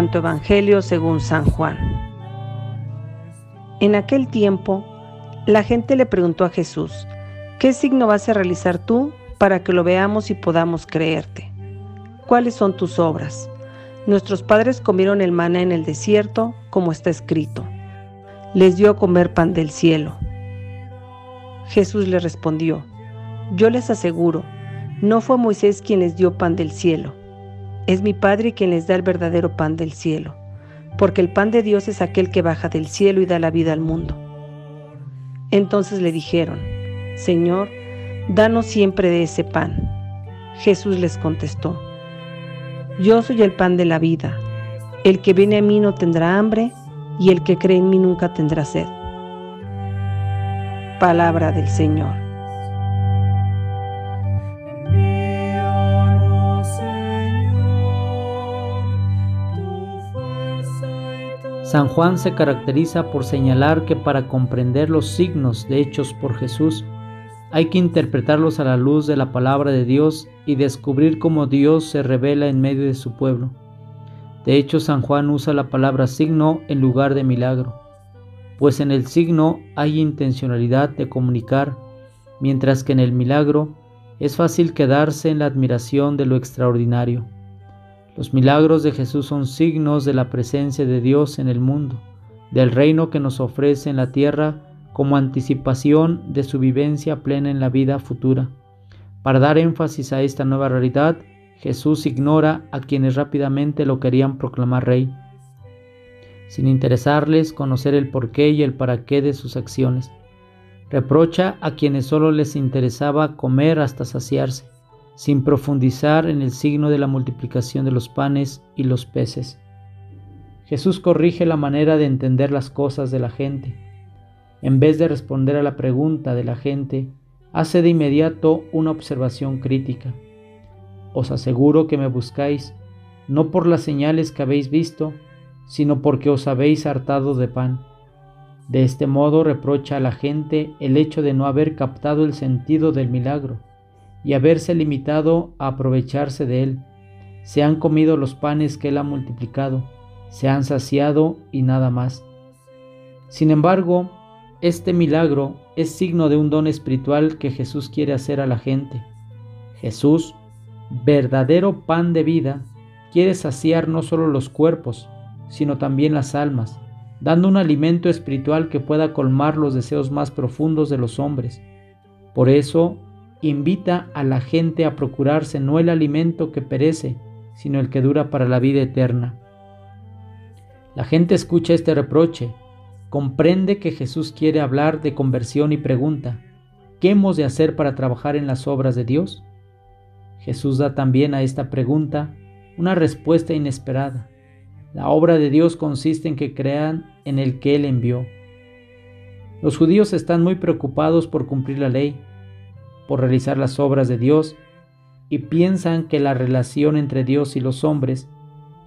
Santo Evangelio según San Juan. En aquel tiempo, la gente le preguntó a Jesús, ¿qué signo vas a realizar tú para que lo veamos y podamos creerte? ¿Cuáles son tus obras? Nuestros padres comieron el maná en el desierto, como está escrito. Les dio a comer pan del cielo. Jesús le respondió, Yo les aseguro, no fue Moisés quien les dio pan del cielo, es mi Padre quien les da el verdadero pan del cielo, porque el pan de Dios es aquel que baja del cielo y da la vida al mundo. Entonces le dijeron, Señor, danos siempre de ese pan. Jesús les contestó, Yo soy el pan de la vida. El que viene a mí no tendrá hambre, y el que cree en mí nunca tendrá sed. Palabra del Señor. San Juan se caracteriza por señalar que para comprender los signos de hechos por Jesús, hay que interpretarlos a la luz de la palabra de Dios y descubrir cómo Dios se revela en medio de su pueblo. De hecho, San Juan usa la palabra signo en lugar de milagro, pues en el signo hay intencionalidad de comunicar, mientras que en el milagro es fácil quedarse en la admiración de lo extraordinario. Los milagros de Jesús son signos de la presencia de Dios en el mundo, del reino que nos ofrece en la tierra como anticipación de su vivencia plena en la vida futura. Para dar énfasis a esta nueva realidad, Jesús ignora a quienes rápidamente lo querían proclamar rey, sin interesarles conocer el porqué y el para qué de sus acciones. Reprocha a quienes solo les interesaba comer hasta saciarse sin profundizar en el signo de la multiplicación de los panes y los peces. Jesús corrige la manera de entender las cosas de la gente. En vez de responder a la pregunta de la gente, hace de inmediato una observación crítica. Os aseguro que me buscáis, no por las señales que habéis visto, sino porque os habéis hartado de pan. De este modo reprocha a la gente el hecho de no haber captado el sentido del milagro y haberse limitado a aprovecharse de él. Se han comido los panes que él ha multiplicado, se han saciado y nada más. Sin embargo, este milagro es signo de un don espiritual que Jesús quiere hacer a la gente. Jesús, verdadero pan de vida, quiere saciar no solo los cuerpos, sino también las almas, dando un alimento espiritual que pueda colmar los deseos más profundos de los hombres. Por eso, invita a la gente a procurarse no el alimento que perece, sino el que dura para la vida eterna. La gente escucha este reproche, comprende que Jesús quiere hablar de conversión y pregunta, ¿qué hemos de hacer para trabajar en las obras de Dios? Jesús da también a esta pregunta una respuesta inesperada. La obra de Dios consiste en que crean en el que Él envió. Los judíos están muy preocupados por cumplir la ley, por realizar las obras de Dios y piensan que la relación entre Dios y los hombres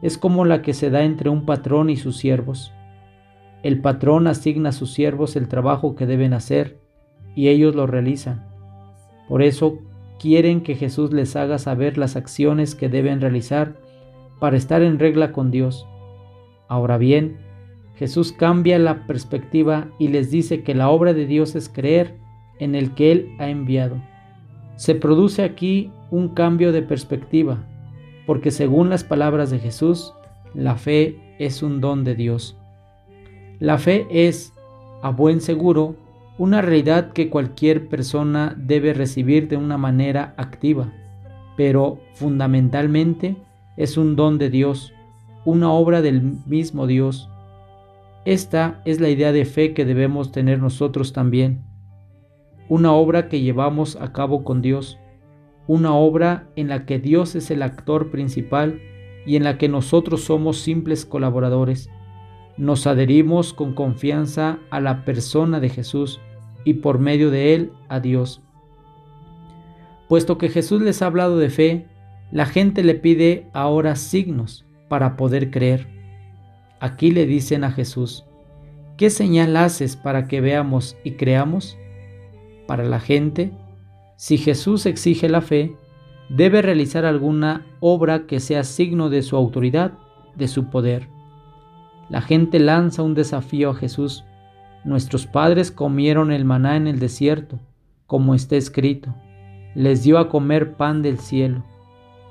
es como la que se da entre un patrón y sus siervos. El patrón asigna a sus siervos el trabajo que deben hacer y ellos lo realizan. Por eso quieren que Jesús les haga saber las acciones que deben realizar para estar en regla con Dios. Ahora bien, Jesús cambia la perspectiva y les dice que la obra de Dios es creer en el que Él ha enviado. Se produce aquí un cambio de perspectiva, porque según las palabras de Jesús, la fe es un don de Dios. La fe es, a buen seguro, una realidad que cualquier persona debe recibir de una manera activa, pero fundamentalmente es un don de Dios, una obra del mismo Dios. Esta es la idea de fe que debemos tener nosotros también una obra que llevamos a cabo con Dios, una obra en la que Dios es el actor principal y en la que nosotros somos simples colaboradores. Nos adherimos con confianza a la persona de Jesús y por medio de él a Dios. Puesto que Jesús les ha hablado de fe, la gente le pide ahora signos para poder creer. Aquí le dicen a Jesús, ¿qué señal haces para que veamos y creamos? Para la gente, si Jesús exige la fe, debe realizar alguna obra que sea signo de su autoridad de su poder. La gente lanza un desafío a Jesús. Nuestros padres comieron el maná en el desierto, como está escrito. Les dio a comer pan del cielo.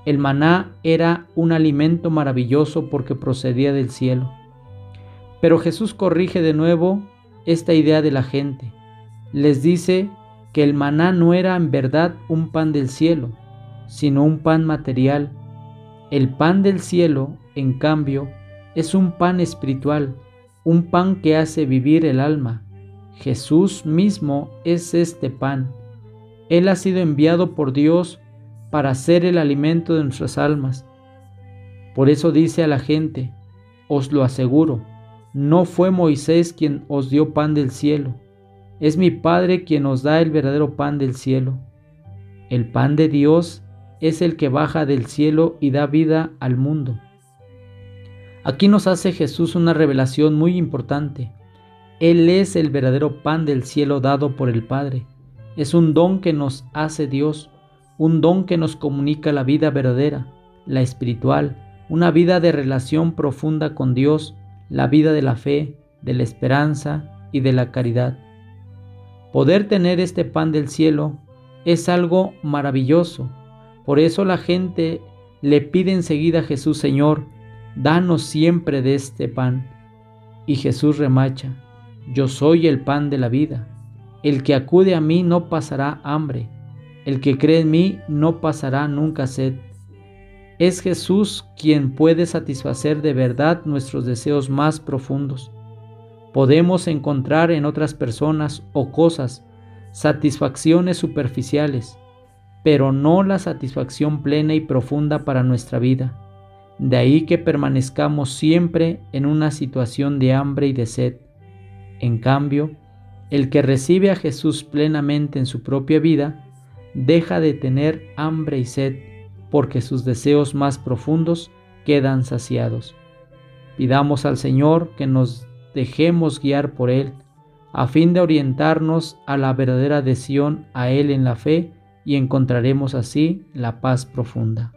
El maná era un alimento maravilloso porque procedía del cielo. Pero Jesús corrige de nuevo esta idea de la gente. Les dice que el maná no era en verdad un pan del cielo, sino un pan material. El pan del cielo, en cambio, es un pan espiritual, un pan que hace vivir el alma. Jesús mismo es este pan. Él ha sido enviado por Dios para ser el alimento de nuestras almas. Por eso dice a la gente, os lo aseguro, no fue Moisés quien os dio pan del cielo, es mi Padre quien os da el verdadero pan del cielo. El pan de Dios es el que baja del cielo y da vida al mundo. Aquí nos hace Jesús una revelación muy importante. Él es el verdadero pan del cielo dado por el Padre. Es un don que nos hace Dios un don que nos comunica la vida verdadera, la espiritual, una vida de relación profunda con Dios, la vida de la fe, de la esperanza y de la caridad. Poder tener este pan del cielo es algo maravilloso. Por eso la gente le pide enseguida a Jesús, Señor, danos siempre de este pan. Y Jesús remacha, yo soy el pan de la vida. El que acude a mí no pasará hambre el que cree en mí no pasará nunca sed. Es Jesús quien puede satisfacer de verdad nuestros deseos más profundos. Podemos encontrar en otras personas o cosas satisfacciones superficiales, pero no la satisfacción plena y profunda para nuestra vida. De ahí que permanezcamos siempre en una situación de hambre y de sed. En cambio, el que recibe a Jesús plenamente en su propia vida, deja de tener hambre y sed, porque sus deseos más profundos quedan saciados. Pidamos al Señor que nos dejemos guiar por Él, a fin de orientarnos a la verdadera adhesión a Él en la fe y encontraremos así la paz profunda.